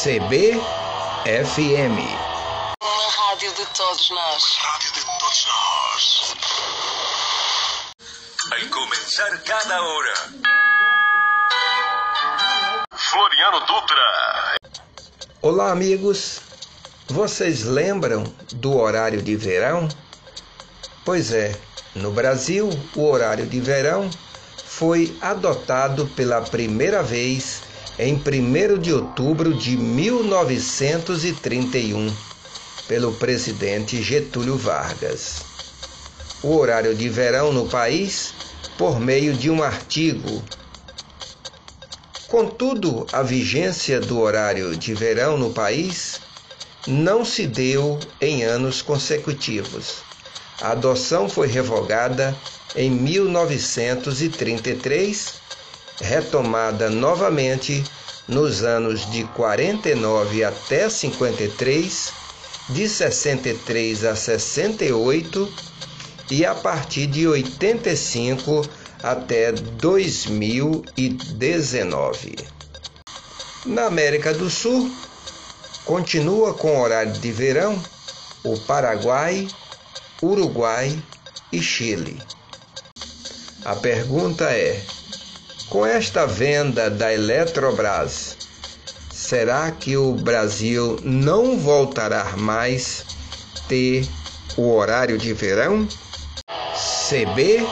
CBFM. Uma rádio de todos nós. Rádio de todos nós. Em começar cada hora. Floriano Dutra. Olá, amigos. Vocês lembram do horário de verão? Pois é, no Brasil, o horário de verão foi adotado pela primeira vez em 1 de outubro de 1931 pelo presidente Getúlio Vargas. O horário de verão no país por meio de um artigo. Contudo, a vigência do horário de verão no país não se deu em anos consecutivos. A adoção foi revogada em 1933, retomada novamente nos anos de 49 até 53, de 63 a 68 e a partir de 85 até 2019. Na América do Sul, continua com horário de verão o Paraguai, Uruguai e Chile. A pergunta é: com esta venda da Eletrobras, será que o Brasil não voltará mais ter o horário de verão? CBFM